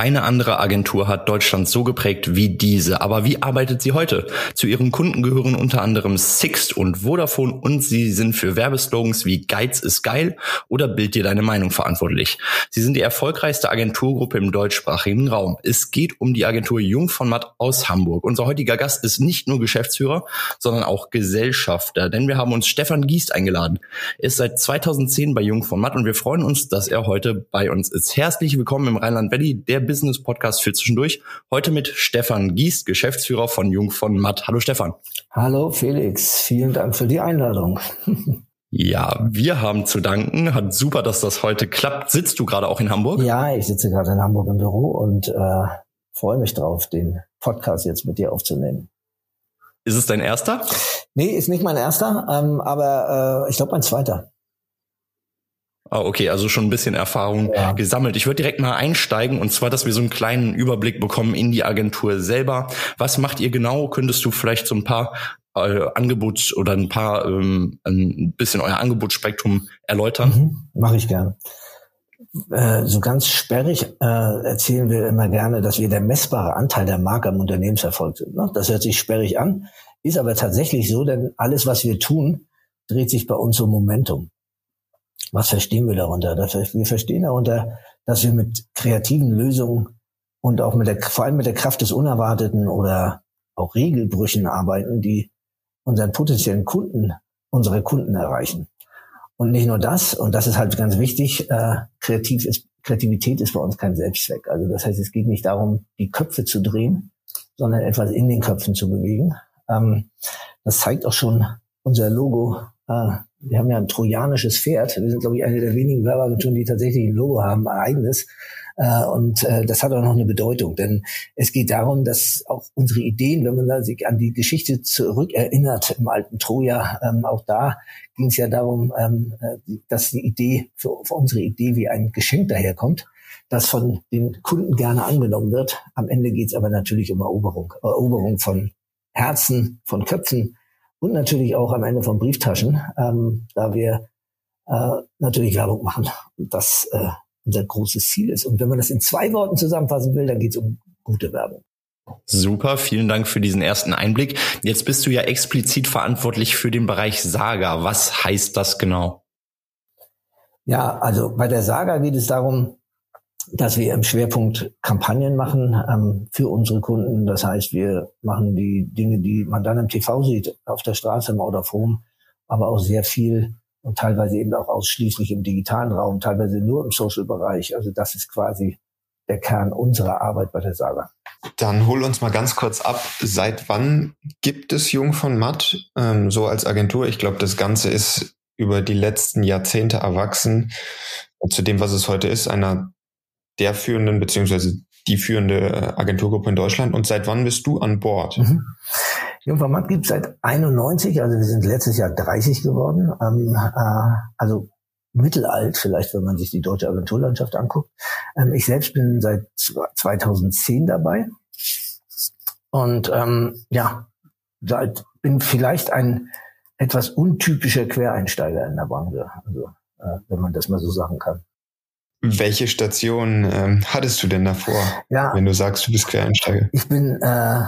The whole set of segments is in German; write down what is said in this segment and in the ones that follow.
Keine andere Agentur hat Deutschland so geprägt wie diese. Aber wie arbeitet sie heute? Zu ihren Kunden gehören unter anderem Sixt und Vodafone und sie sind für Werbeslogans wie Geiz ist geil oder Bild dir deine Meinung verantwortlich. Sie sind die erfolgreichste Agenturgruppe im deutschsprachigen Raum. Es geht um die Agentur Jung von Matt aus Hamburg. Unser heutiger Gast ist nicht nur Geschäftsführer, sondern auch Gesellschafter, denn wir haben uns Stefan Giest eingeladen. Er ist seit 2010 bei Jung von Matt und wir freuen uns, dass er heute bei uns ist. Herzlich willkommen im Rheinland Valley, der Business Podcast für zwischendurch. Heute mit Stefan Gies, Geschäftsführer von Jung von Matt. Hallo Stefan. Hallo Felix, vielen Dank für die Einladung. Ja, wir haben zu danken. Hat super, dass das heute klappt. Sitzt du gerade auch in Hamburg? Ja, ich sitze gerade in Hamburg im Büro und äh, freue mich drauf, den Podcast jetzt mit dir aufzunehmen. Ist es dein erster? Nee, ist nicht mein erster, ähm, aber äh, ich glaube mein zweiter. Ah, okay, also schon ein bisschen Erfahrung ja. gesammelt. Ich würde direkt mal einsteigen und zwar, dass wir so einen kleinen Überblick bekommen in die Agentur selber. Was macht ihr genau? Könntest du vielleicht so ein paar äh, Angebots oder ein paar ähm, ein bisschen euer Angebotsspektrum erläutern? Mhm, Mache ich gerne. Äh, so ganz sperrig äh, erzählen wir immer gerne, dass wir der messbare Anteil der Marke am Unternehmenserfolg sind. Ne? Das hört sich sperrig an, ist aber tatsächlich so, denn alles, was wir tun, dreht sich bei uns um Momentum. Was verstehen wir darunter? Wir verstehen darunter, dass wir mit kreativen Lösungen und auch mit der, vor allem mit der Kraft des Unerwarteten oder auch Regelbrüchen arbeiten, die unseren potenziellen Kunden, unsere Kunden erreichen. Und nicht nur das, und das ist halt ganz wichtig, äh, kreativ ist, Kreativität ist bei uns kein Selbstzweck. Also das heißt, es geht nicht darum, die Köpfe zu drehen, sondern etwas in den Köpfen zu bewegen. Ähm, das zeigt auch schon unser Logo. Äh, wir haben ja ein trojanisches Pferd. Wir sind, glaube ich, eine der wenigen Werbeagenturen, die tatsächlich ein Logo haben, ein eigenes. Äh, und äh, das hat auch noch eine Bedeutung, denn es geht darum, dass auch unsere Ideen, wenn man sich an die Geschichte zurückerinnert im alten Troja, ähm, auch da ging es ja darum, ähm, äh, dass die Idee für unsere Idee wie ein Geschenk daherkommt, das von den Kunden gerne angenommen wird. Am Ende geht es aber natürlich um Eroberung, Eroberung von Herzen, von Köpfen, und natürlich auch am Ende von Brieftaschen, ähm, da wir äh, natürlich Werbung machen und das äh, unser großes Ziel ist. Und wenn man das in zwei Worten zusammenfassen will, dann geht es um gute Werbung. Super, vielen Dank für diesen ersten Einblick. Jetzt bist du ja explizit verantwortlich für den Bereich Saga. Was heißt das genau? Ja, also bei der Saga geht es darum, dass wir im Schwerpunkt Kampagnen machen ähm, für unsere Kunden. Das heißt, wir machen die Dinge, die man dann im TV sieht, auf der Straße, im Out of Home, aber auch sehr viel und teilweise eben auch ausschließlich im digitalen Raum, teilweise nur im Social-Bereich. Also das ist quasi der Kern unserer Arbeit bei der Saga. Dann hol uns mal ganz kurz ab. Seit wann gibt es Jung von Matt ähm, so als Agentur? Ich glaube, das Ganze ist über die letzten Jahrzehnte erwachsen zu dem, was es heute ist, einer der führenden beziehungsweise die führende äh, Agenturgruppe in Deutschland. Und seit wann bist du an Bord? Mhm. Jungformat gibt seit 91, also wir sind letztes Jahr 30 geworden. Ähm, äh, also mittelalt vielleicht, wenn man sich die deutsche Agenturlandschaft anguckt. Ähm, ich selbst bin seit 2010 dabei. Und ähm, ja, seit, bin vielleicht ein etwas untypischer Quereinsteiger in der Branche, also äh, wenn man das mal so sagen kann. Welche Station ähm, hattest du denn davor, ja, wenn du sagst, du bist Quereinsteiger? Ich bin äh,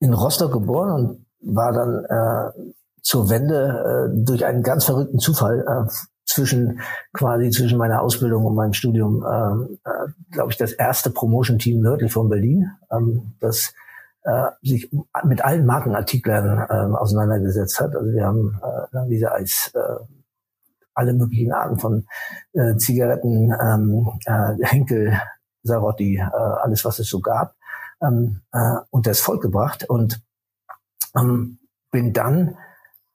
in Rostock geboren und war dann äh, zur Wende äh, durch einen ganz verrückten Zufall äh, zwischen quasi zwischen meiner Ausbildung und meinem Studium, äh, äh, glaube ich, das erste Promotion-Team nördlich von Berlin, ähm, das äh, sich mit allen Markenartiklern äh, auseinandergesetzt hat. Also wir haben äh, diese als äh, alle möglichen Arten von äh, Zigaretten, ähm, äh, Henkel, Sarotti, äh, alles, was es so gab, ähm, äh, unter das Volk gebracht und ähm, bin dann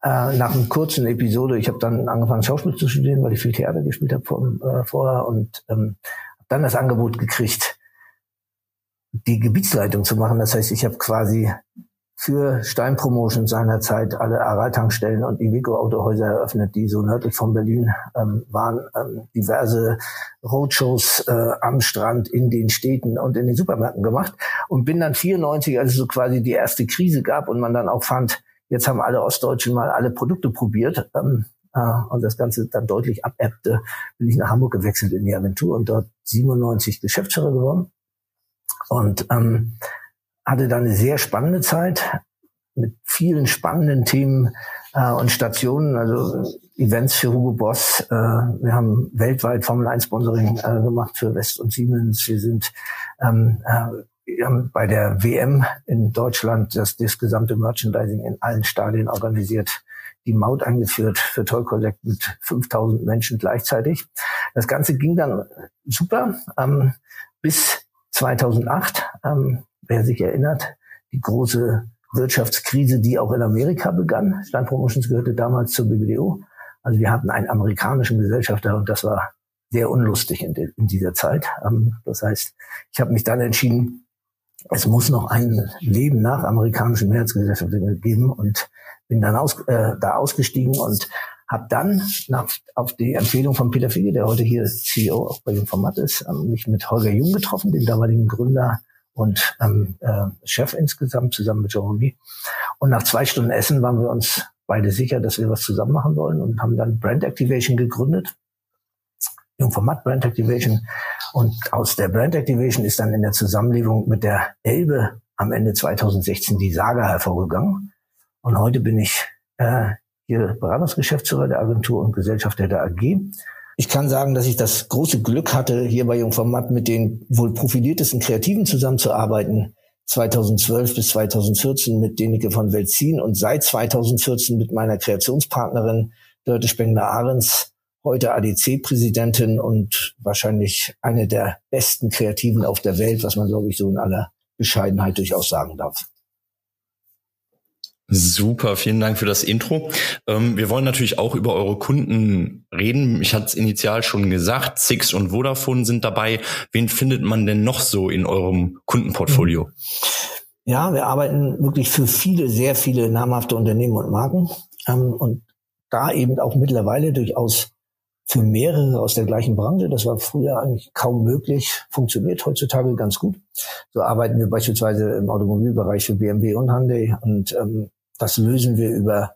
äh, nach einer kurzen Episode, ich habe dann angefangen Schauspiel zu studieren, weil ich viel Theater gespielt habe vor, äh, vorher und ähm, habe dann das Angebot gekriegt, die Gebietsleitung zu machen. Das heißt, ich habe quasi für Stein Promotion seinerzeit alle Aral-Tankstellen und Iveco-Autohäuser eröffnet, die so nördlich von Berlin ähm, waren. Ähm, diverse Roadshows äh, am Strand, in den Städten und in den Supermärkten gemacht. Und bin dann 94, als es so quasi die erste Krise gab und man dann auch fand, jetzt haben alle Ostdeutschen mal alle Produkte probiert ähm, äh, und das Ganze dann deutlich abebbte, bin ich nach Hamburg gewechselt in die Agentur und dort 97 Geschäftsführer geworden. Und ähm, hatte dann eine sehr spannende Zeit mit vielen spannenden Themen äh, und Stationen, also Events für Hugo Boss. Äh, wir haben weltweit Formel 1 Sponsoring äh, gemacht für West und Siemens. Wir sind ähm, äh, wir haben bei der WM in Deutschland das, das gesamte Merchandising in allen Stadien organisiert, die Maut eingeführt für Toy Collect mit 5000 Menschen gleichzeitig. Das Ganze ging dann super ähm, bis 2008. Ähm, wer sich erinnert, die große Wirtschaftskrise, die auch in Amerika begann. Stein Promotions gehörte damals zur BBDO. Also wir hatten einen amerikanischen Gesellschafter und das war sehr unlustig in, in dieser Zeit. Ähm, das heißt, ich habe mich dann entschieden, es muss noch ein Leben nach amerikanischen Mehrheitsgesellschaften geben und bin dann aus, äh, da ausgestiegen und habe dann nach, auf die Empfehlung von Peter Fiege, der heute hier CEO auch bei dem Format ist, ähm, mich mit Holger Jung getroffen, dem damaligen Gründer und ähm, äh, Chef insgesamt zusammen mit Jeremy. Und nach zwei Stunden Essen waren wir uns beide sicher, dass wir was zusammen machen wollen und haben dann Brand Activation gegründet. Jungformat Brand Activation. Und aus der Brand Activation ist dann in der Zusammenlegung mit der Elbe am Ende 2016 die Saga hervorgegangen. Und heute bin ich äh, hier Beratungsgeschäftsführer der Agentur und Gesellschafter der AG ich kann sagen, dass ich das große Glück hatte, hier bei Jungformat mit den wohl profiliertesten Kreativen zusammenzuarbeiten. 2012 bis 2014 mit Denike von Welzin und seit 2014 mit meiner Kreationspartnerin Dörte Spengler-Ahrens, heute ADC-Präsidentin und wahrscheinlich eine der besten Kreativen auf der Welt, was man, glaube ich, so in aller Bescheidenheit durchaus sagen darf. Super, vielen Dank für das Intro. Ähm, wir wollen natürlich auch über eure Kunden reden. Ich hatte es initial schon gesagt, Six und Vodafone sind dabei. Wen findet man denn noch so in eurem Kundenportfolio? Ja, wir arbeiten wirklich für viele, sehr viele namhafte Unternehmen und Marken ähm, und da eben auch mittlerweile durchaus für mehrere aus der gleichen Branche. Das war früher eigentlich kaum möglich, funktioniert heutzutage ganz gut. So arbeiten wir beispielsweise im Automobilbereich für BMW und Hyundai und ähm, das lösen wir über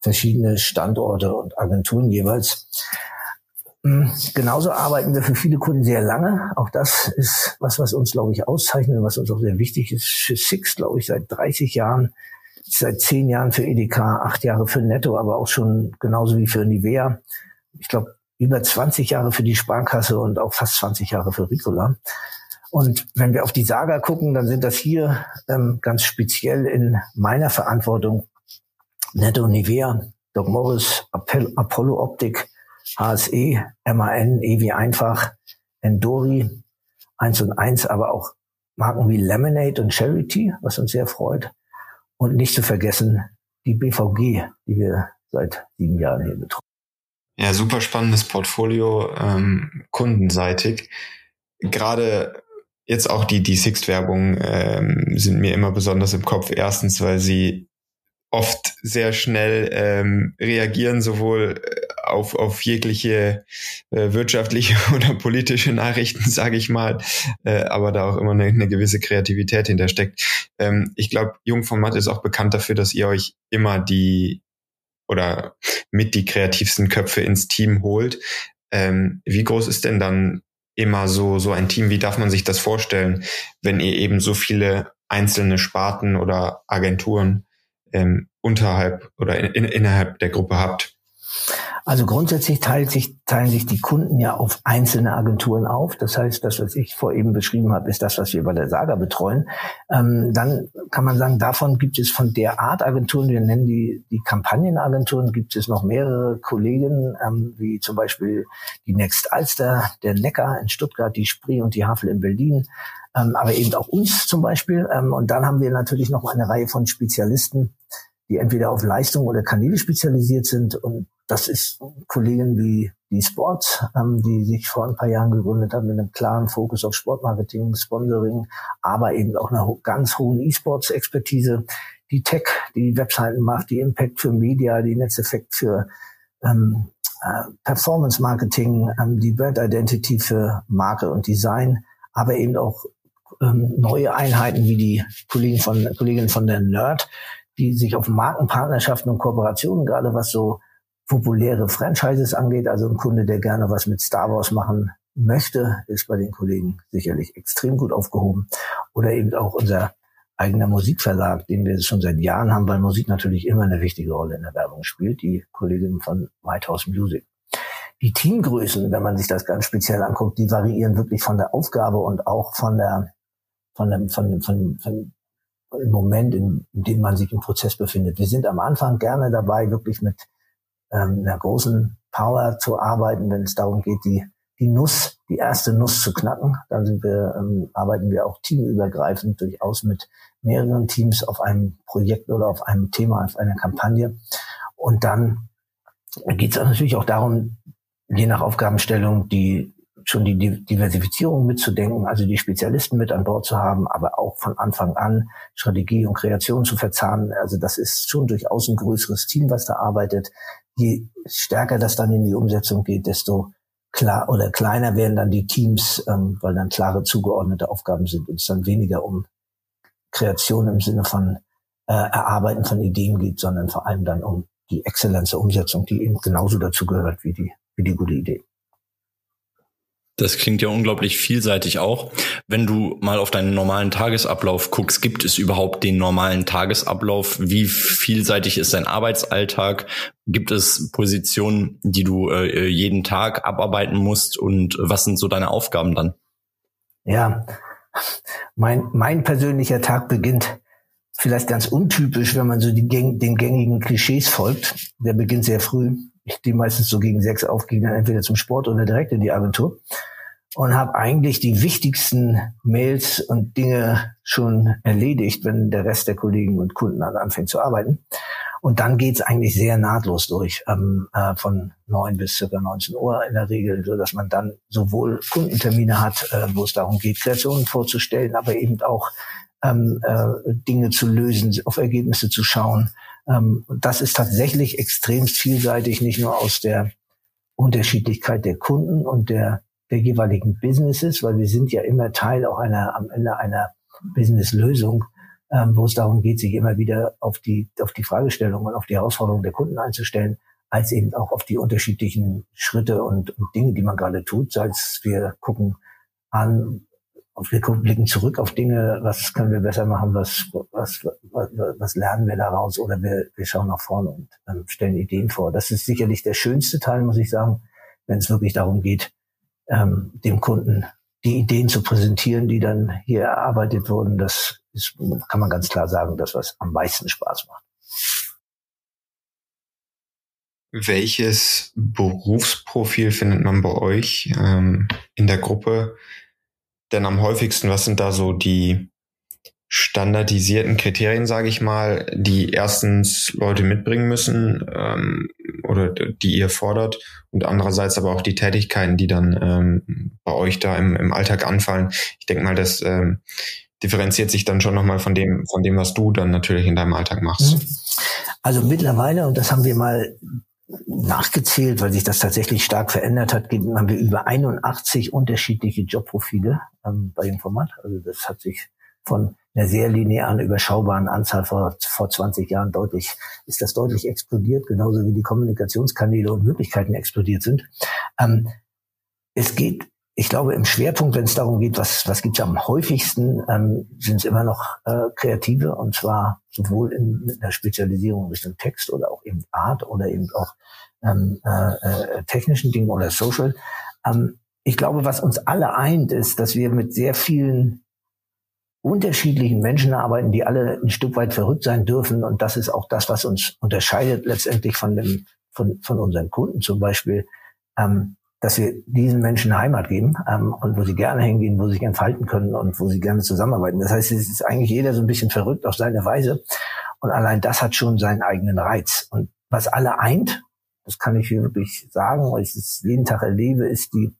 verschiedene Standorte und Agenturen jeweils. Hm, genauso arbeiten wir für viele Kunden sehr lange. Auch das ist was, was uns, glaube ich, auszeichnet und was uns auch sehr wichtig ist. Für Six, glaube ich, seit 30 Jahren, seit 10 Jahren für Edeka, 8 Jahre für Netto, aber auch schon genauso wie für Nivea. Ich glaube, über 20 Jahre für die Sparkasse und auch fast 20 Jahre für Ricola. Und wenn wir auf die Saga gucken, dann sind das hier ähm, ganz speziell in meiner Verantwortung Netto Nivea, Doc Morris, Apollo Optik, HSE, MAN, Evi Einfach, Endori, 1 und 1, aber auch Marken wie Lemonade und Charity, was uns sehr freut. Und nicht zu vergessen die BVG, die wir seit sieben Jahren hier betreuen. Ja, super spannendes Portfolio ähm, kundenseitig. Gerade jetzt auch die, die Sixt-Werbung ähm, sind mir immer besonders im Kopf. Erstens, weil sie oft sehr schnell ähm, reagieren, sowohl äh, auf, auf jegliche äh, wirtschaftliche oder politische Nachrichten, sage ich mal, äh, aber da auch immer eine, eine gewisse Kreativität hintersteckt. Ähm, ich glaube, Jungformat ist auch bekannt dafür, dass ihr euch immer die oder mit die kreativsten Köpfe ins Team holt. Ähm, wie groß ist denn dann immer so, so ein Team? Wie darf man sich das vorstellen, wenn ihr eben so viele einzelne Sparten oder Agenturen ähm, unterhalb oder in, in, innerhalb der Gruppe habt? Also grundsätzlich teilt sich, teilen sich die Kunden ja auf einzelne Agenturen auf. Das heißt, das, was ich vor eben beschrieben habe, ist das, was wir bei der Saga betreuen. Ähm, dann kann man sagen, davon gibt es von der Art Agenturen, wir nennen die, die Kampagnenagenturen, gibt es noch mehrere Kollegen, ähm, wie zum Beispiel die Next Alster, der Neckar in Stuttgart, die Spree und die Havel in Berlin. Ähm, aber eben auch uns zum Beispiel. Ähm, und dann haben wir natürlich noch eine Reihe von Spezialisten, die entweder auf Leistung oder Kanäle spezialisiert sind. Und das ist Kollegen wie die Sports, ähm, die sich vor ein paar Jahren gegründet haben mit einem klaren Fokus auf Sportmarketing, Sponsoring, aber eben auch einer ganz hohen E-Sports-Expertise. die Tech, die Webseiten macht, die Impact für Media, die Netzeffekt für ähm, äh, Performance Marketing, ähm, die Brand Identity für Marke und Design, aber eben auch ähm, neue Einheiten wie die Kollegen von, Kolleginnen von der Nerd, die sich auf Markenpartnerschaften und Kooperationen, gerade was so populäre Franchises angeht, also ein Kunde, der gerne was mit Star Wars machen möchte, ist bei den Kollegen sicherlich extrem gut aufgehoben. Oder eben auch unser eigener Musikverlag, den wir schon seit Jahren haben, weil Musik natürlich immer eine wichtige Rolle in der Werbung spielt, die Kolleginnen von White House Music. Die Teamgrößen, wenn man sich das ganz speziell anguckt, die variieren wirklich von der Aufgabe und auch von der von dem, von, von, von im Moment, in, in dem man sich im Prozess befindet. Wir sind am Anfang gerne dabei, wirklich mit ähm, einer großen Power zu arbeiten, wenn es darum geht, die, die Nuss, die erste Nuss zu knacken. Dann sind wir, ähm, arbeiten wir auch teamübergreifend durchaus mit mehreren Teams auf einem Projekt oder auf einem Thema, auf einer Kampagne. Und dann geht es natürlich auch darum, je nach Aufgabenstellung die schon die Diversifizierung mitzudenken, also die Spezialisten mit an Bord zu haben, aber auch von Anfang an Strategie und Kreation zu verzahnen. Also das ist schon durchaus ein größeres Team, was da arbeitet. Je stärker das dann in die Umsetzung geht, desto klar oder kleiner werden dann die Teams, ähm, weil dann klare zugeordnete Aufgaben sind und es dann weniger um Kreation im Sinne von äh, Erarbeiten von Ideen geht, sondern vor allem dann um die Exzellenz der Umsetzung, die eben genauso dazu gehört wie die, wie die gute Idee. Das klingt ja unglaublich vielseitig auch. Wenn du mal auf deinen normalen Tagesablauf guckst, gibt es überhaupt den normalen Tagesablauf? Wie vielseitig ist dein Arbeitsalltag? Gibt es Positionen, die du äh, jeden Tag abarbeiten musst? Und was sind so deine Aufgaben dann? Ja, mein, mein persönlicher Tag beginnt vielleicht ganz untypisch, wenn man so die, den gängigen Klischees folgt. Der beginnt sehr früh ich stehe meistens so gegen sechs auf, gehe dann entweder zum Sport oder direkt in die Agentur und habe eigentlich die wichtigsten Mails und Dinge schon erledigt, wenn der Rest der Kollegen und Kunden dann anfängt zu arbeiten. Und dann geht's eigentlich sehr nahtlos durch, ähm, äh, von neun bis circa 19 Uhr in der Regel, so dass man dann sowohl Kundentermine hat, äh, wo es darum geht, Kreationen vorzustellen, aber eben auch ähm, äh, Dinge zu lösen, auf Ergebnisse zu schauen, ähm, das ist tatsächlich extrem vielseitig, nicht nur aus der Unterschiedlichkeit der Kunden und der, der jeweiligen Businesses, weil wir sind ja immer Teil auch einer, am Ende einer Businesslösung, ähm, wo es darum geht, sich immer wieder auf die, auf die Fragestellungen und auf die Herausforderungen der Kunden einzustellen, als eben auch auf die unterschiedlichen Schritte und, und Dinge, die man gerade tut, es wir gucken an, wir blicken zurück auf Dinge, was können wir besser machen, was, was, was, was lernen wir daraus oder wir, wir schauen nach vorne und ähm, stellen Ideen vor. Das ist sicherlich der schönste Teil, muss ich sagen, wenn es wirklich darum geht, ähm, dem Kunden die Ideen zu präsentieren, die dann hier erarbeitet wurden. Das ist, kann man ganz klar sagen, das, was am meisten Spaß macht. Welches Berufsprofil findet man bei euch ähm, in der Gruppe? Denn am häufigsten? Was sind da so die standardisierten Kriterien, sage ich mal, die erstens Leute mitbringen müssen ähm, oder die ihr fordert und andererseits aber auch die Tätigkeiten, die dann ähm, bei euch da im, im Alltag anfallen. Ich denke mal, das ähm, differenziert sich dann schon nochmal von dem, von dem, was du dann natürlich in deinem Alltag machst. Mhm. Also mittlerweile, und das haben wir mal nachgezählt, weil sich das tatsächlich stark verändert hat, haben wir über 81 unterschiedliche Jobprofile ähm, bei Format. Also das hat sich von einer sehr linearen, überschaubaren Anzahl vor, vor 20 Jahren deutlich, ist das deutlich explodiert, genauso wie die Kommunikationskanäle und Möglichkeiten explodiert sind. Ähm, es geht ich glaube, im Schwerpunkt, wenn es darum geht, was, was gibt's am häufigsten, ähm, sind es immer noch äh, Kreative und zwar sowohl in, mit einer Spezialisierung Richtung Text oder auch eben Art oder eben auch ähm, äh, äh, technischen Dingen oder Social. Ähm, ich glaube, was uns alle eint, ist, dass wir mit sehr vielen unterschiedlichen Menschen arbeiten, die alle ein Stück weit verrückt sein dürfen. Und das ist auch das, was uns unterscheidet letztendlich von dem, von, von unseren Kunden zum Beispiel. Ähm, dass wir diesen Menschen Heimat geben ähm, und wo sie gerne hingehen, wo sie sich entfalten können und wo sie gerne zusammenarbeiten. Das heißt, es ist eigentlich jeder so ein bisschen verrückt auf seine Weise und allein das hat schon seinen eigenen Reiz. Und was alle eint, das kann ich hier wirklich sagen, weil ich es jeden Tag erlebe, ist die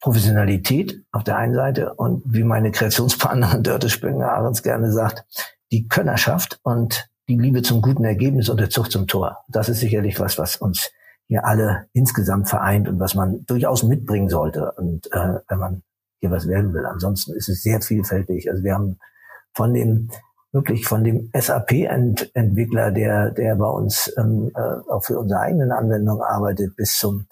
Professionalität auf der einen Seite und wie meine Kreationspartnerin Dörte Spönger Ahrens gerne sagt, die Könnerschaft und die Liebe zum guten Ergebnis und der Zucht zum Tor. Das ist sicherlich was, was uns hier alle insgesamt vereint und was man durchaus mitbringen sollte. Und äh, wenn man hier was werden will. Ansonsten ist es sehr vielfältig. Also wir haben von dem wirklich von dem SAP-Entwickler, der der bei uns ähm, äh, auch für unsere eigenen Anwendungen arbeitet, bis zum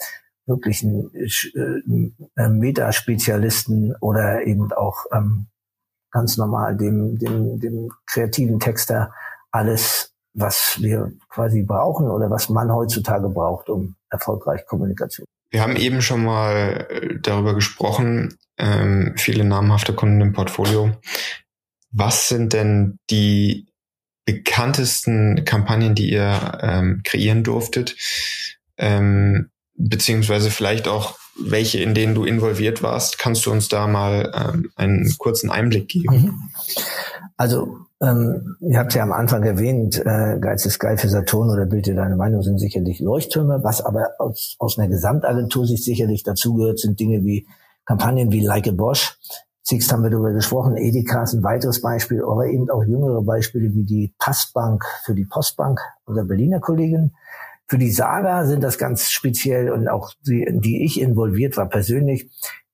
wirklichen äh, Metaspezialisten oder eben auch ähm, ganz normal dem, dem, dem kreativen Texter alles, was wir quasi brauchen oder was man heutzutage braucht, um erfolgreich Kommunikation. Wir haben eben schon mal äh, darüber gesprochen, ähm, viele namhafte Kunden im Portfolio. Was sind denn die bekanntesten Kampagnen, die ihr ähm, kreieren durftet? Ähm, beziehungsweise vielleicht auch welche, in denen du involviert warst. Kannst du uns da mal ähm, einen kurzen Einblick geben? Mhm. Also, ähm, ihr habt ja am Anfang erwähnt, äh, Geiz ist geil für Saturn oder Bild dir deine Meinung sind sicherlich Leuchttürme. Was aber aus, aus einer Gesamtagentur sich sicherlich dazugehört, sind Dinge wie Kampagnen wie Like a Bosch. Sixt haben wir darüber gesprochen. Edeka ist ein weiteres Beispiel, aber eben auch jüngere Beispiele wie die Passbank für die Postbank oder Berliner Kollegin. Für die Saga sind das ganz speziell und auch die, die ich involviert war persönlich.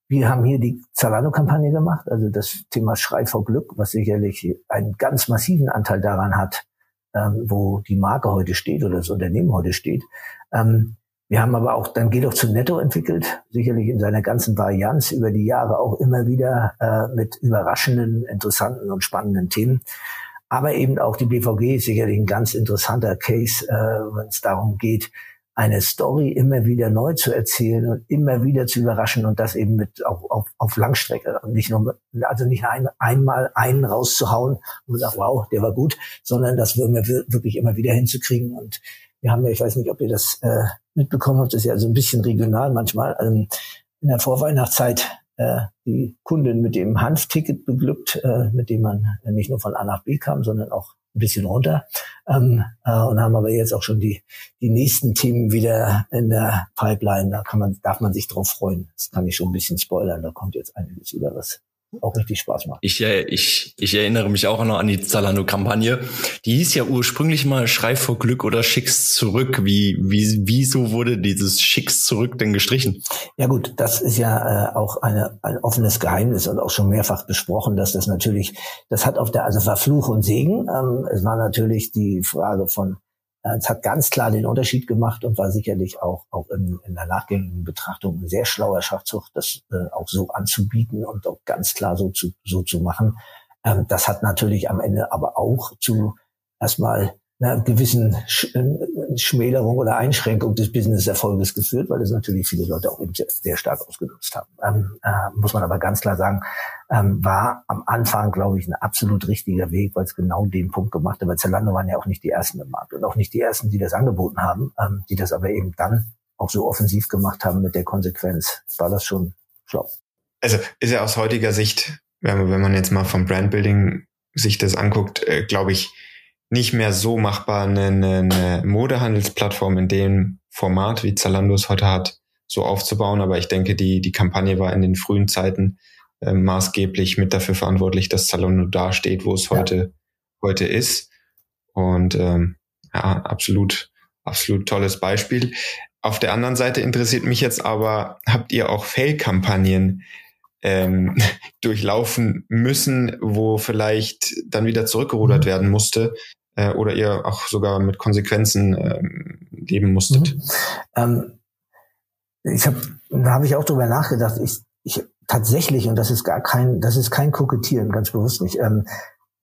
Wir haben hier die Zalando-Kampagne gemacht, also das Thema Schrei vor Glück, was sicherlich einen ganz massiven Anteil daran hat, ähm, wo die Marke heute steht oder das Unternehmen heute steht. Ähm, wir haben aber auch dann geht auch zu Netto entwickelt, sicherlich in seiner ganzen Varianz über die Jahre auch immer wieder äh, mit überraschenden, interessanten und spannenden Themen. Aber eben auch die BVG ist sicherlich ein ganz interessanter Case, äh, wenn es darum geht, eine Story immer wieder neu zu erzählen und immer wieder zu überraschen und das eben mit auf, auf, auf Langstrecke und nicht nur also nicht ein, einmal einen rauszuhauen und sagen, wow, der war gut, sondern das wirklich immer wieder hinzukriegen und wir haben ja, ich weiß nicht, ob ihr das äh, mitbekommen habt, das ist ja so ein bisschen regional manchmal. Ähm, in der Vorweihnachtszeit äh, die Kundin mit dem Hanfticket beglückt, äh, mit dem man nicht nur von A nach B kam, sondern auch ein bisschen runter. Ähm, äh, und haben aber jetzt auch schon die, die nächsten Themen wieder in der Pipeline. Da kann man, darf man sich drauf freuen. Das kann ich schon ein bisschen spoilern. Da kommt jetzt einiges wieder was auch richtig Spaß macht. Ich, äh, ich, ich erinnere mich auch noch an die Zalando-Kampagne. Die hieß ja ursprünglich mal Schrei vor Glück oder Schicks zurück. Wie, wie, wieso wurde dieses Schicks zurück denn gestrichen? Ja gut, das ist ja äh, auch eine, ein offenes Geheimnis und auch schon mehrfach besprochen, dass das natürlich, das hat auf der, also war Fluch und Segen. Ähm, es war natürlich die Frage von es hat ganz klar den Unterschied gemacht und war sicherlich auch, auch in, in der nachgängigen Betrachtung ein sehr schlauer Schachzug, das äh, auch so anzubieten und auch ganz klar so zu, so zu machen. Ähm, das hat natürlich am Ende aber auch zu erstmal einer gewissen äh, Schmälerung oder Einschränkung des Business-Erfolges geführt, weil es natürlich viele Leute auch eben sehr, stark ausgenutzt haben. Ähm, äh, muss man aber ganz klar sagen, ähm, war am Anfang, glaube ich, ein absolut richtiger Weg, weil es genau den Punkt gemacht hat. Weil Zalando waren ja auch nicht die Ersten im Markt und auch nicht die Ersten, die das angeboten haben, ähm, die das aber eben dann auch so offensiv gemacht haben mit der Konsequenz. War das schon schlau. Also ist ja aus heutiger Sicht, wenn man, wenn man jetzt mal vom Brandbuilding sich das anguckt, äh, glaube ich, nicht mehr so machbar, eine, eine Modehandelsplattform in dem Format, wie Zalando es heute hat, so aufzubauen. Aber ich denke, die, die Kampagne war in den frühen Zeiten äh, maßgeblich mit dafür verantwortlich, dass Zalando da steht, wo es ja. heute, heute ist. Und ähm, ja, absolut, absolut tolles Beispiel. Auf der anderen Seite interessiert mich jetzt aber, habt ihr auch Fail-Kampagnen ähm, durchlaufen müssen, wo vielleicht dann wieder zurückgerudert mhm. werden musste, äh, oder ihr auch sogar mit Konsequenzen ähm, leben musstet? Mhm. Ähm, ich habe, da habe ich auch drüber nachgedacht. Ich, ich tatsächlich und das ist gar kein, das ist kein Kokettieren, ganz bewusst nicht. Ähm,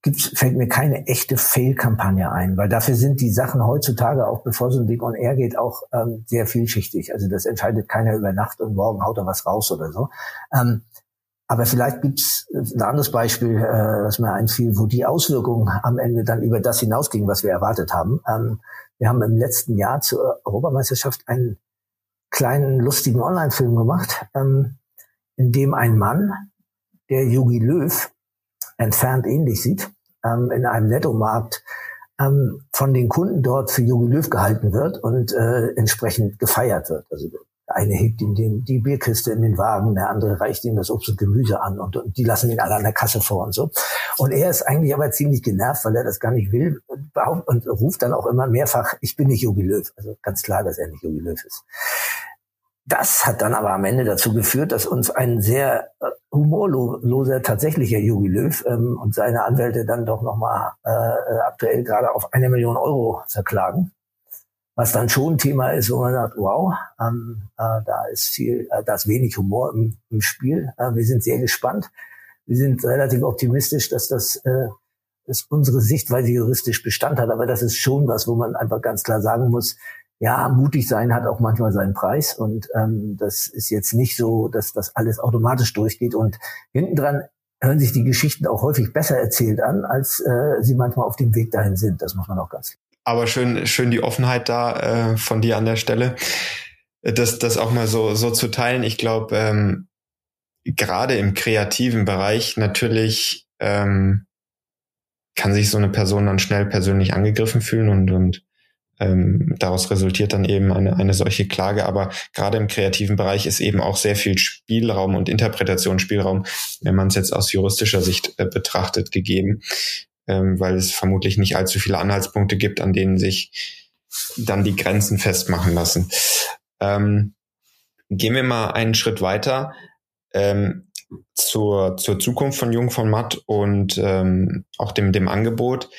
gibt's, fällt mir keine echte Fail-Kampagne ein, weil dafür sind die Sachen heutzutage, auch bevor so ein Ding on air geht, auch ähm, sehr vielschichtig. Also das entscheidet keiner über Nacht und morgen haut er was raus oder so. Ähm, aber vielleicht gibt's ein anderes Beispiel, äh, was mir einfiel, wo die Auswirkungen am Ende dann über das hinausgingen, was wir erwartet haben. Ähm, wir haben im letzten Jahr zur Europameisterschaft einen kleinen, lustigen Online-Film gemacht, ähm, in dem ein Mann, der Yogi Löw entfernt ähnlich sieht, ähm, in einem Nettomarkt von den Kunden dort für Yogi Löw gehalten wird und äh, entsprechend gefeiert wird. Also eine hebt ihm den, die Bierkiste in den Wagen, der andere reicht ihm das Obst und Gemüse an und, und die lassen ihn alle an der Kasse vor und so. Und er ist eigentlich aber ziemlich genervt, weil er das gar nicht will und, und ruft dann auch immer mehrfach, ich bin nicht Jogi Löw. Also ganz klar, dass er nicht Jogi Löw ist. Das hat dann aber am Ende dazu geführt, dass uns ein sehr äh, humorloser tatsächlicher Jogi Löw ähm, und seine Anwälte dann doch nochmal äh, äh, aktuell gerade auf eine Million Euro verklagen. Was dann schon ein Thema ist, wo man sagt, wow, ähm, äh, da ist viel, äh, da ist wenig Humor im, im Spiel. Äh, wir sind sehr gespannt. Wir sind relativ optimistisch, dass das äh, dass unsere Sichtweise juristisch Bestand hat. Aber das ist schon was, wo man einfach ganz klar sagen muss, ja, mutig sein hat auch manchmal seinen Preis und ähm, das ist jetzt nicht so, dass das alles automatisch durchgeht und hinten dran hören sich die Geschichten auch häufig besser erzählt an, als äh, sie manchmal auf dem Weg dahin sind. Das muss man auch ganz. Aber schön, schön die Offenheit da äh, von dir an der Stelle, das, das auch mal so, so zu teilen. Ich glaube, ähm, gerade im kreativen Bereich natürlich ähm, kann sich so eine Person dann schnell persönlich angegriffen fühlen und, und ähm, daraus resultiert dann eben eine, eine solche Klage. Aber gerade im kreativen Bereich ist eben auch sehr viel Spielraum und Interpretationsspielraum, wenn man es jetzt aus juristischer Sicht äh, betrachtet, gegeben, ähm, weil es vermutlich nicht allzu viele Anhaltspunkte gibt, an denen sich dann die Grenzen festmachen lassen. Ähm, gehen wir mal einen Schritt weiter ähm, zur, zur Zukunft von Jung von Matt und ähm, auch dem, dem Angebot.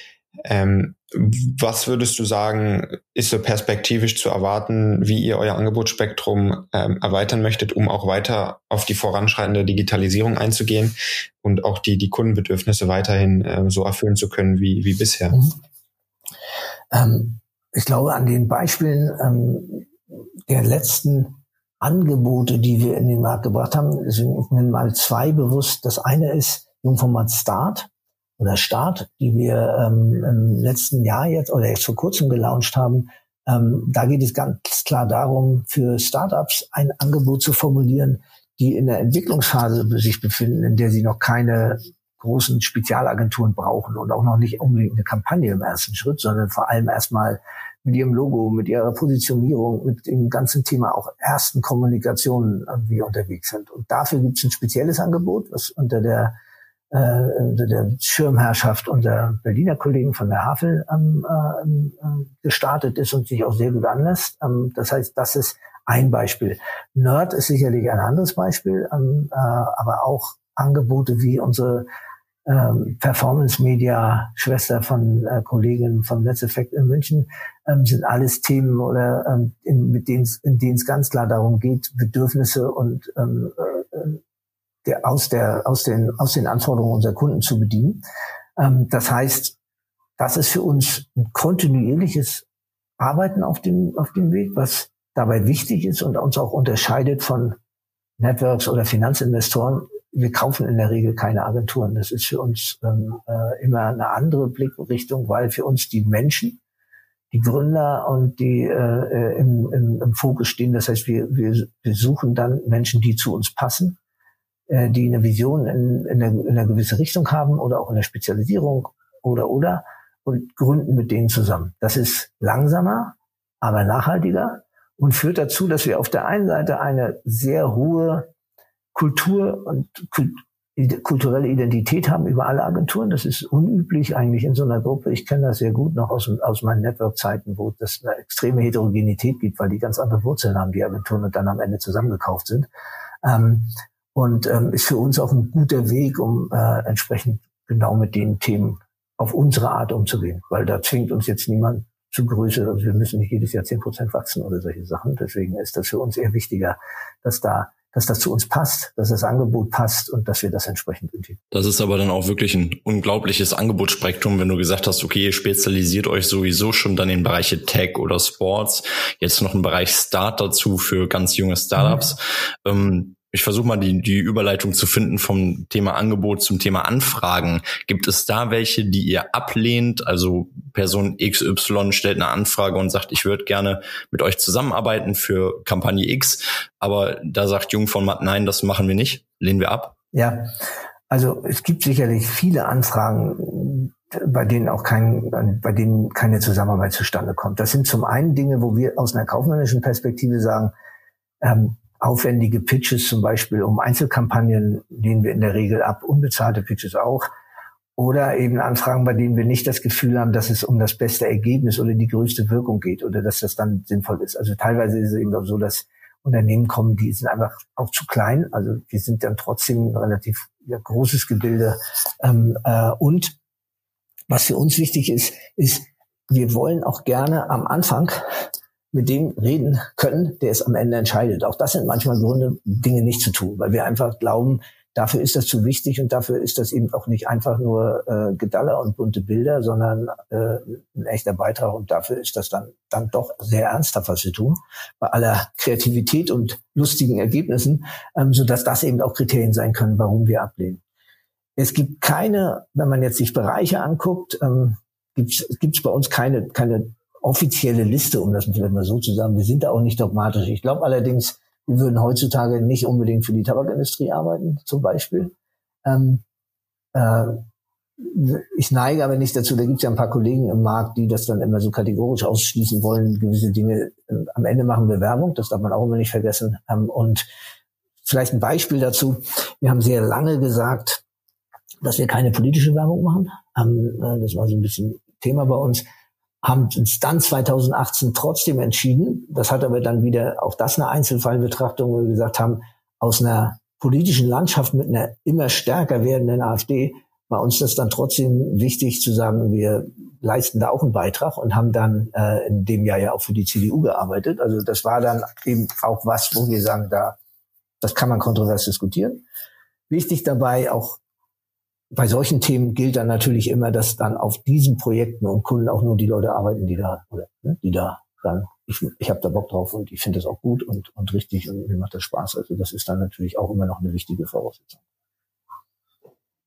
Ähm, was würdest du sagen, ist so perspektivisch zu erwarten, wie ihr euer Angebotsspektrum ähm, erweitern möchtet, um auch weiter auf die voranschreitende Digitalisierung einzugehen und auch die, die Kundenbedürfnisse weiterhin äh, so erfüllen zu können wie, wie bisher? Mhm. Ähm, ich glaube, an den Beispielen ähm, der letzten Angebote, die wir in den Markt gebracht haben, nenne mal zwei bewusst. Das eine ist Jungformat Start oder Start, die wir ähm, im letzten Jahr jetzt oder jetzt vor kurzem gelauncht haben. Ähm, da geht es ganz klar darum, für Startups ein Angebot zu formulieren, die in der Entwicklungsphase sich befinden, in der sie noch keine großen Spezialagenturen brauchen und auch noch nicht unbedingt eine Kampagne im ersten Schritt, sondern vor allem erstmal mit ihrem Logo, mit ihrer Positionierung, mit dem ganzen Thema auch ersten Kommunikationen irgendwie unterwegs sind. Und dafür gibt es ein spezielles Angebot, was unter der der Schirmherrschaft unserer Berliner Kollegen von der Havel ähm, äh, gestartet ist und sich auch sehr gut anlässt. Ähm, das heißt, das ist ein Beispiel. Nerd ist sicherlich ein anderes Beispiel, ähm, äh, aber auch Angebote wie unsere ähm, Performance Media Schwester von äh, Kolleginnen von Netzeffekt in München ähm, sind alles Themen oder ähm, in, mit denen es ganz klar darum geht, Bedürfnisse und ähm, äh, der, aus, der, aus, den, aus den Anforderungen unserer Kunden zu bedienen. Ähm, das heißt, das ist für uns ein kontinuierliches Arbeiten auf dem, auf dem Weg, was dabei wichtig ist und uns auch unterscheidet von Networks oder Finanzinvestoren. Wir kaufen in der Regel keine Agenturen. Das ist für uns ähm, äh, immer eine andere Blickrichtung, weil für uns die Menschen, die Gründer und die äh, äh im, im, im Fokus stehen. Das heißt, wir, wir, wir suchen dann Menschen, die zu uns passen äh, die eine Vision in, in, eine, in eine gewisse Richtung haben oder auch in der Spezialisierung oder oder und gründen mit denen zusammen. Das ist langsamer, aber nachhaltiger und führt dazu, dass wir auf der einen Seite eine sehr hohe Kultur und kulturelle Identität haben über alle Agenturen. Das ist unüblich eigentlich in so einer Gruppe. Ich kenne das sehr gut noch aus, aus meinen Network-Zeiten, wo es eine extreme Heterogenität gibt, weil die ganz andere Wurzeln haben, die Agenturen und dann am Ende zusammengekauft sind. Ähm, und ähm, ist für uns auch ein guter Weg, um äh, entsprechend genau mit den Themen auf unsere Art umzugehen, weil da zwingt uns jetzt niemand zu Größe, also wir müssen nicht jedes Jahr zehn Prozent wachsen oder solche Sachen. Deswegen ist das für uns eher wichtiger, dass da dass das zu uns passt, dass das Angebot passt und dass wir das entsprechend entwickeln. Das ist aber dann auch wirklich ein unglaubliches Angebotsspektrum, wenn du gesagt hast, okay, ihr spezialisiert euch sowieso schon dann in Bereiche Tech oder Sports, jetzt noch ein Bereich Start dazu für ganz junge Startups. Mhm. Ähm, ich versuche mal die, die Überleitung zu finden vom Thema Angebot zum Thema Anfragen. Gibt es da welche, die ihr ablehnt? Also Person XY stellt eine Anfrage und sagt, ich würde gerne mit euch zusammenarbeiten für Kampagne X, aber da sagt Jung von Matt, nein, das machen wir nicht, lehnen wir ab. Ja, also es gibt sicherlich viele Anfragen, bei denen auch kein, bei denen keine Zusammenarbeit zustande kommt. Das sind zum einen Dinge, wo wir aus einer kaufmännischen Perspektive sagen, ähm, aufwendige Pitches zum Beispiel um Einzelkampagnen lehnen wir in der Regel ab, unbezahlte Pitches auch. Oder eben Anfragen, bei denen wir nicht das Gefühl haben, dass es um das beste Ergebnis oder die größte Wirkung geht oder dass das dann sinnvoll ist. Also teilweise ist es eben auch so, dass Unternehmen kommen, die sind einfach auch zu klein. Also wir sind dann trotzdem ein relativ ja, großes Gebilde. Ähm, äh, und was für uns wichtig ist, ist, wir wollen auch gerne am Anfang mit dem reden können, der es am Ende entscheidet. Auch das sind manchmal Gründe, Dinge nicht zu tun, weil wir einfach glauben, dafür ist das zu wichtig und dafür ist das eben auch nicht einfach nur äh, Gedaller und bunte Bilder, sondern äh, ein echter Beitrag und dafür ist das dann, dann doch sehr ernsthaft, was wir tun, bei aller Kreativität und lustigen Ergebnissen, ähm, so dass das eben auch Kriterien sein können, warum wir ablehnen. Es gibt keine, wenn man jetzt sich Bereiche anguckt, ähm, gibt es bei uns keine, keine offizielle Liste, um das vielleicht mal so zu sagen. Wir sind da auch nicht dogmatisch. Ich glaube allerdings, wir würden heutzutage nicht unbedingt für die Tabakindustrie arbeiten, zum Beispiel. Ähm, äh, ich neige aber nicht dazu, da gibt es ja ein paar Kollegen im Markt, die das dann immer so kategorisch ausschließen wollen, gewisse Dinge. Äh, am Ende machen wir Werbung, das darf man auch immer nicht vergessen. Ähm, und vielleicht ein Beispiel dazu. Wir haben sehr lange gesagt, dass wir keine politische Werbung machen. Ähm, äh, das war so ein bisschen Thema bei uns haben uns dann 2018 trotzdem entschieden. Das hat aber dann wieder auch das eine Einzelfallbetrachtung, wo wir gesagt haben, aus einer politischen Landschaft mit einer immer stärker werdenden AfD war uns das dann trotzdem wichtig zu sagen, wir leisten da auch einen Beitrag und haben dann äh, in dem Jahr ja auch für die CDU gearbeitet. Also das war dann eben auch was, wo wir sagen, da das kann man kontrovers diskutieren. Wichtig dabei auch bei solchen Themen gilt dann natürlich immer, dass dann auf diesen Projekten und Kunden auch nur die Leute arbeiten, die da, oder, ne, die da sagen, ich, ich habe da Bock drauf und ich finde das auch gut und, und richtig und mir macht das Spaß. Also das ist dann natürlich auch immer noch eine wichtige Voraussetzung.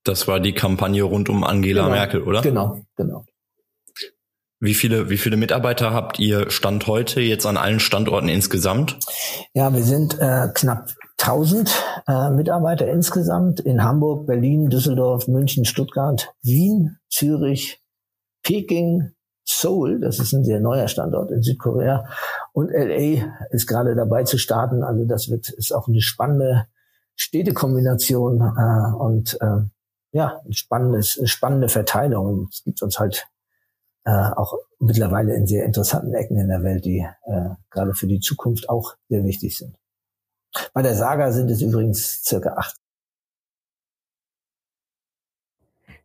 Das war die Kampagne rund um Angela genau, Merkel, oder? Genau, genau. Wie viele, wie viele Mitarbeiter habt ihr Stand heute jetzt an allen Standorten insgesamt? Ja, wir sind äh, knapp 1000 äh, Mitarbeiter insgesamt in Hamburg, Berlin, Düsseldorf, München, Stuttgart, Wien, Zürich, Peking, Seoul, das ist ein sehr neuer Standort in Südkorea, und LA ist gerade dabei zu starten. Also das wird ist auch eine spannende Städtekombination äh, und äh, ja, ein spannendes, eine spannende Verteilung. Es gibt uns halt äh, auch mittlerweile in sehr interessanten Ecken in der Welt, die äh, gerade für die Zukunft auch sehr wichtig sind. Bei der Saga sind es übrigens circa acht.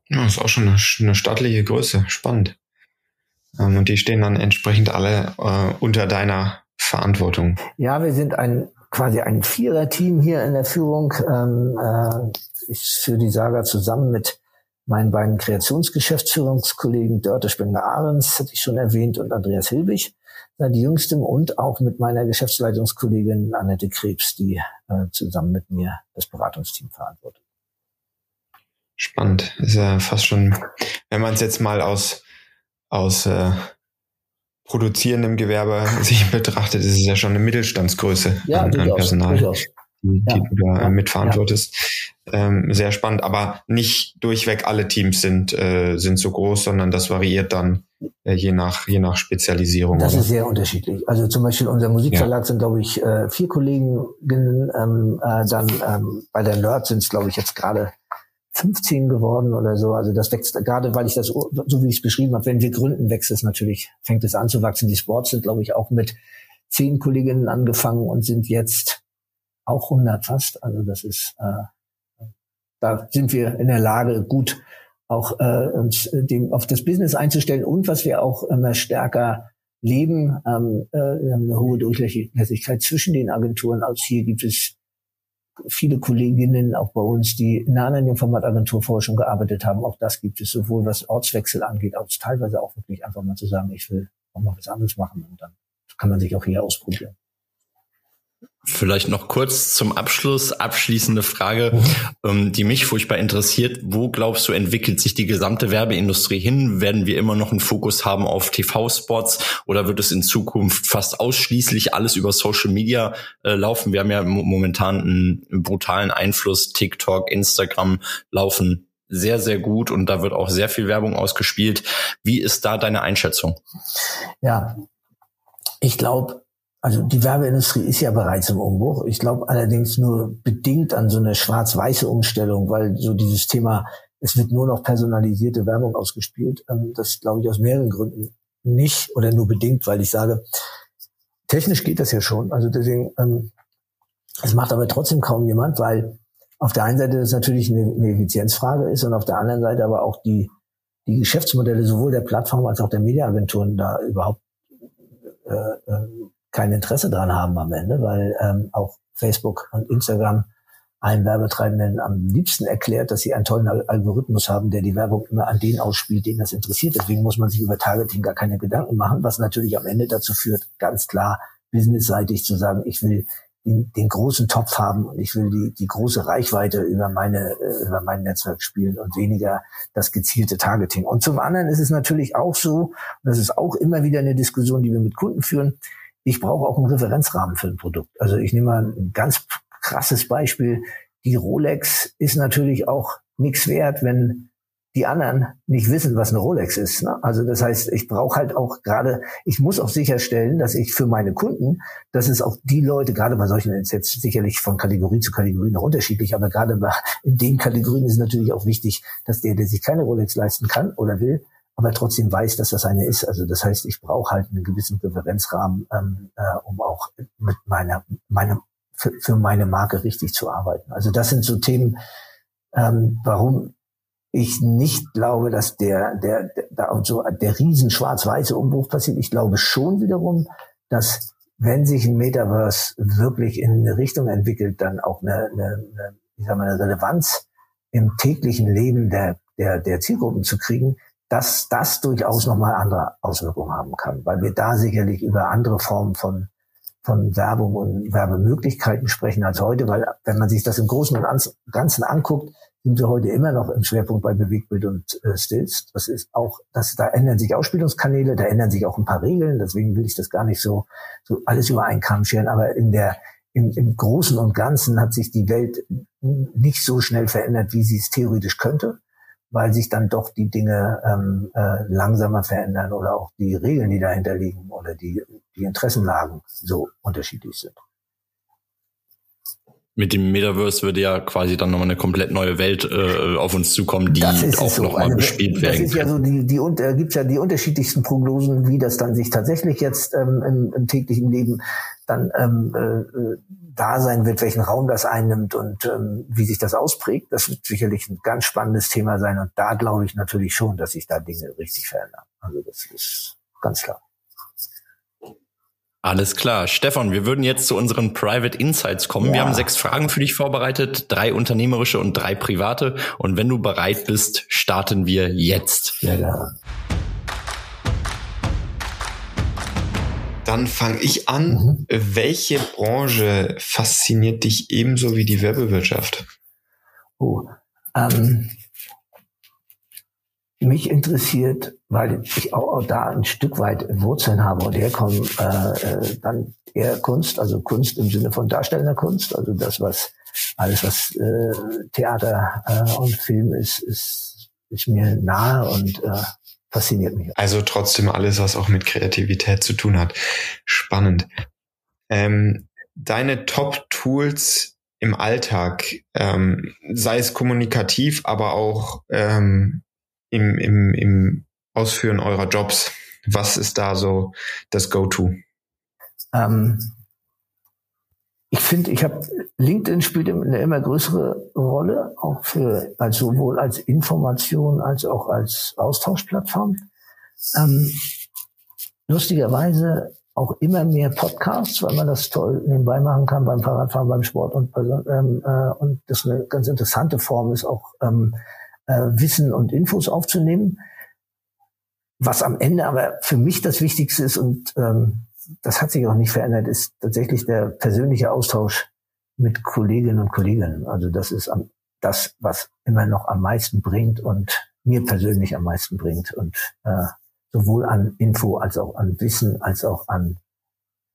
Ja, ist auch schon eine, eine stattliche Größe. Spannend. Ähm, und die stehen dann entsprechend alle äh, unter deiner Verantwortung. Ja, wir sind ein quasi ein Vierer-Team hier in der Führung. Ähm, äh, ich führe die Saga zusammen mit meinen beiden Kreationsgeschäftsführungskollegen Dörte Spengler-Ahrens, hatte ich schon erwähnt, und Andreas Hilbig seit jüngstem und auch mit meiner Geschäftsleitungskollegin Annette Krebs, die äh, zusammen mit mir das Beratungsteam verantwortet. Spannend. Ist ja fast schon, wenn man es jetzt mal aus, aus äh, produzierendem Gewerbe sich betrachtet, ist es ja schon eine Mittelstandsgröße ja, an, an Personal. Durchaus die, ja. du da ja. mitverantwortest. Ähm, sehr spannend, aber nicht durchweg alle Teams sind, äh, sind so groß, sondern das variiert dann äh, je nach, je nach Spezialisierung. Das oder? ist sehr unterschiedlich. Also zum Beispiel unser Musikverlag sind, glaube ich, äh, vier Kolleginnen, ähm, äh, dann ähm, bei der Nerd sind es, glaube ich, jetzt gerade 15 geworden oder so. Also das wächst gerade, weil ich das so wie ich es beschrieben habe, wenn wir gründen, wächst es natürlich, fängt es an zu wachsen. Die Sports sind, glaube ich, auch mit zehn Kolleginnen angefangen und sind jetzt auch 100 fast. Also das ist, äh, da sind wir in der Lage, gut auch äh, uns dem auf das Business einzustellen und was wir auch immer stärker leben, ähm, äh, wir haben eine hohe Durchlässigkeit zwischen den Agenturen. Als hier gibt es viele Kolleginnen auch bei uns, die in einer anderen Informatagentur vorher schon gearbeitet haben. Auch das gibt es sowohl was Ortswechsel angeht, als teilweise auch wirklich einfach mal zu sagen, ich will auch mal was anderes machen und dann kann man sich auch hier ausprobieren. Vielleicht noch kurz zum Abschluss, abschließende Frage, ähm, die mich furchtbar interessiert. Wo glaubst du, entwickelt sich die gesamte Werbeindustrie hin? Werden wir immer noch einen Fokus haben auf TV-Spots oder wird es in Zukunft fast ausschließlich alles über Social Media äh, laufen? Wir haben ja momentan einen brutalen Einfluss. TikTok, Instagram laufen sehr, sehr gut und da wird auch sehr viel Werbung ausgespielt. Wie ist da deine Einschätzung? Ja, ich glaube, also die Werbeindustrie ist ja bereits im Umbruch. Ich glaube allerdings nur bedingt an so eine schwarz-weiße Umstellung, weil so dieses Thema, es wird nur noch personalisierte Werbung ausgespielt, ähm, das glaube ich aus mehreren Gründen nicht oder nur bedingt, weil ich sage, technisch geht das ja schon. Also deswegen, ähm, es macht aber trotzdem kaum jemand, weil auf der einen Seite das natürlich eine, Effizienzfrage ist und auf der anderen Seite aber auch die, die Geschäftsmodelle sowohl der Plattform als auch der Mediaagenturen da überhaupt äh, äh kein Interesse dran haben am Ende, weil ähm, auch Facebook und Instagram allen Werbetreibenden am liebsten erklärt, dass sie einen tollen Algorithmus haben, der die Werbung immer an den ausspielt, den das interessiert. Deswegen muss man sich über Targeting gar keine Gedanken machen, was natürlich am Ende dazu führt, ganz klar businessseitig zu sagen, ich will den, den großen Topf haben und ich will die, die große Reichweite über meine äh, über mein Netzwerk spielen und weniger das gezielte Targeting. Und zum anderen ist es natürlich auch so, und das ist auch immer wieder eine Diskussion, die wir mit Kunden führen, ich brauche auch einen Referenzrahmen für ein Produkt. Also ich nehme mal ein ganz krasses Beispiel. Die Rolex ist natürlich auch nichts wert, wenn die anderen nicht wissen, was eine Rolex ist. Ne? Also das heißt, ich brauche halt auch gerade, ich muss auch sicherstellen, dass ich für meine Kunden, dass es auch die Leute, gerade bei solchen, ist jetzt sicherlich von Kategorie zu Kategorie noch unterschiedlich, aber gerade in den Kategorien ist natürlich auch wichtig, dass der, der sich keine Rolex leisten kann oder will, aber trotzdem weiß, dass das eine ist. Also das heißt, ich brauche halt einen gewissen Referenzrahmen, ähm, äh, um auch mit meiner, meinem, für, für meine Marke richtig zu arbeiten. Also das sind so Themen, ähm, warum ich nicht glaube, dass der, der, der, so der riesen schwarz-weiße Umbruch passiert. Ich glaube schon wiederum, dass wenn sich ein Metaverse wirklich in eine Richtung entwickelt, dann auch eine, eine, eine, ich sag mal, eine Relevanz im täglichen Leben der, der, der Zielgruppen zu kriegen, dass das durchaus nochmal andere Auswirkungen haben kann, weil wir da sicherlich über andere Formen von, von Werbung und Werbemöglichkeiten sprechen als heute, weil wenn man sich das im Großen und Ganzen anguckt, sind wir heute immer noch im Schwerpunkt bei Bewegtbild und äh, Stills. Das ist auch, das, da ändern sich Ausspielungskanäle, da ändern sich auch ein paar Regeln, deswegen will ich das gar nicht so, so alles über einen Kamm scheren, aber in der, im, im Großen und Ganzen hat sich die Welt nicht so schnell verändert, wie sie es theoretisch könnte weil sich dann doch die Dinge ähm, äh, langsamer verändern oder auch die Regeln, die dahinter liegen oder die, die Interessenlagen so unterschiedlich sind. Mit dem Metaverse würde ja quasi dann nochmal eine komplett neue Welt äh, auf uns zukommen, die auch so. nochmal also, bespielt werden. Das ist ja so, die, die, da gibt's ja die unterschiedlichsten Prognosen, wie das dann sich tatsächlich jetzt ähm, im, im täglichen Leben dann ähm, äh, da sein wird, welchen Raum das einnimmt und ähm, wie sich das ausprägt. Das wird sicherlich ein ganz spannendes Thema sein. Und da glaube ich natürlich schon, dass sich da Dinge richtig verändern. Also das ist ganz klar. Alles klar. Stefan, wir würden jetzt zu unseren Private Insights kommen. Ja. Wir haben sechs Fragen für dich vorbereitet, drei unternehmerische und drei private. Und wenn du bereit bist, starten wir jetzt. Ja, ja. Dann fange ich an. Mhm. Welche Branche fasziniert dich ebenso wie die Werbewirtschaft? Oh, ähm, mich interessiert, weil ich auch, auch, da ein Stück weit Wurzeln habe und herkomme, äh, äh, dann eher Kunst, also Kunst im Sinne von darstellender Kunst, also das, was alles, was äh, Theater äh, und Film ist, ist, ist mir nahe und äh, fasziniert mich. Also trotzdem alles, was auch mit Kreativität zu tun hat. Spannend. Ähm, deine Top-Tools im Alltag, ähm, sei es kommunikativ, aber auch ähm, im, im, im Ausführen eurer Jobs? Was ist da so das Go-To? Ähm, ich finde, ich habe LinkedIn spielt eine immer größere Rolle, auch für als sowohl als Information als auch als Austauschplattform. Ähm, lustigerweise auch immer mehr Podcasts, weil man das toll nebenbei machen kann beim Fahrradfahren, beim Sport und ähm, äh, und das eine ganz interessante Form ist, auch ähm, äh, Wissen und Infos aufzunehmen. Was am Ende aber für mich das Wichtigste ist und ähm, das hat sich auch nicht verändert, ist tatsächlich der persönliche Austausch mit Kolleginnen und Kollegen. Also das ist am, das, was immer noch am meisten bringt und mir persönlich am meisten bringt und äh, sowohl an Info als auch an Wissen als auch an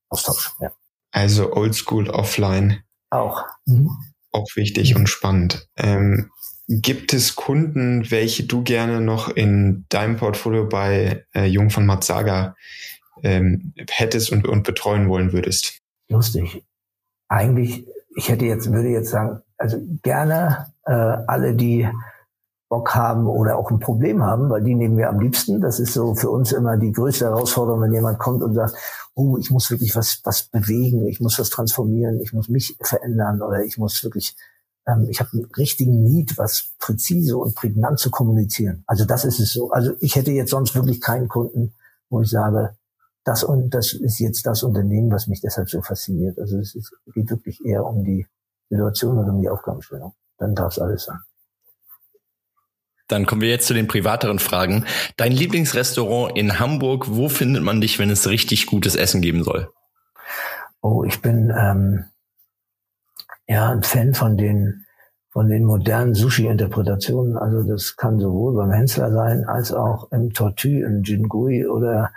Austausch. Ja. Also Oldschool offline. Auch. Mhm. Auch wichtig mhm. und spannend. Ähm, Gibt es Kunden, welche du gerne noch in deinem Portfolio bei äh, Jung von Matzaga ähm, hättest und, und betreuen wollen würdest? Lustig. Eigentlich, ich hätte jetzt, würde jetzt sagen, also gerne äh, alle, die Bock haben oder auch ein Problem haben, weil die nehmen wir am liebsten. Das ist so für uns immer die größte Herausforderung, wenn jemand kommt und sagt, oh, ich muss wirklich was, was bewegen, ich muss was transformieren, ich muss mich verändern oder ich muss wirklich, ähm, ich habe einen richtigen Need, was präzise und prägnant zu kommunizieren. Also das ist es so. Also ich hätte jetzt sonst wirklich keinen Kunden, wo ich sage, das und das ist jetzt das Unternehmen, was mich deshalb so fasziniert. Also es ist, geht wirklich eher um die Situation und um die Aufgabenstellung. Dann darf es alles sein. Dann kommen wir jetzt zu den privateren Fragen. Dein Lieblingsrestaurant in Hamburg, wo findet man dich, wenn es richtig gutes Essen geben soll? Oh, ich bin ähm, ja ein Fan von den von den modernen Sushi-Interpretationen. Also das kann sowohl beim Hensler sein, als auch im Tortue, im Jingui oder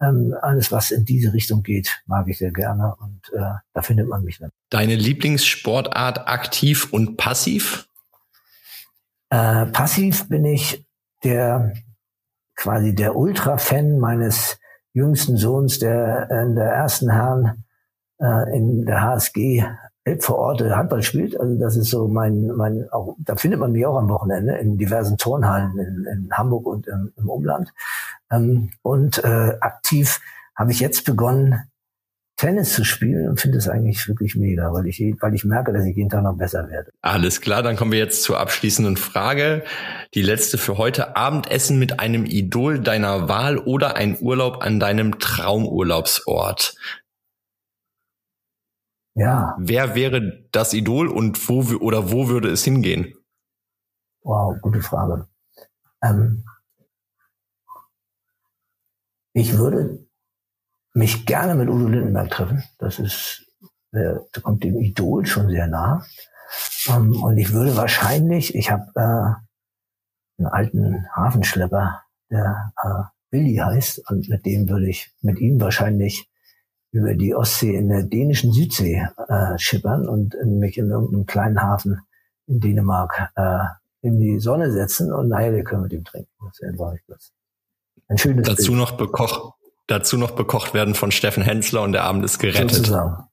ähm, alles, was in diese Richtung geht, mag ich sehr gerne und äh, da findet man mich dann. Deine Lieblingssportart aktiv und passiv? Äh, passiv bin ich der quasi der Ultra-Fan meines jüngsten Sohns, der in der ersten Herren äh, in der HSG vor Ort Handball spielt. Also das ist so mein, mein auch, da findet man mich auch am Wochenende in diversen Turnhallen in, in Hamburg und im, im Umland. Ähm, und äh, aktiv habe ich jetzt begonnen, Tennis zu spielen und finde es eigentlich wirklich mega, weil ich, weil ich merke, dass ich jeden Tag noch besser werde. Alles klar, dann kommen wir jetzt zur abschließenden Frage. Die letzte für heute. Abendessen mit einem Idol deiner Wahl oder ein Urlaub an deinem Traumurlaubsort? Ja. Wer wäre das Idol und wo oder wo würde es hingehen? Wow, gute Frage. Ähm, ich würde mich gerne mit Udo Lindenberg treffen. Das ist, der, kommt dem Idol schon sehr nah. Ähm, und ich würde wahrscheinlich, ich habe äh, einen alten Hafenschlepper, der äh, Willi heißt, und mit dem würde ich, mit ihm wahrscheinlich über die Ostsee in der dänischen Südsee äh, schippern und mich in irgendeinem kleinen Hafen in Dänemark äh, in die Sonne setzen und naja, wir können mit ihm trinken. Das wäre, glaube ich, das. Ein schönes Dazu Bild. noch bekocht, dazu noch bekocht werden von Steffen Hensler und der Abend ist gerettet. Sozusagen.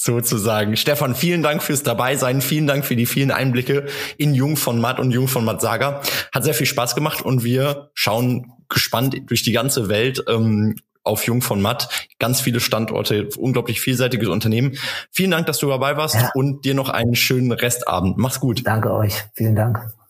Sozusagen. Stefan, vielen Dank fürs Dabeisein. Vielen Dank für die vielen Einblicke in Jung von Matt und Jung von Matt Saga. Hat sehr viel Spaß gemacht und wir schauen gespannt durch die ganze Welt ähm, auf Jung von Matt. Ganz viele Standorte, unglaublich vielseitiges Unternehmen. Vielen Dank, dass du dabei warst ja. und dir noch einen schönen Restabend. Mach's gut. Danke euch. Vielen Dank.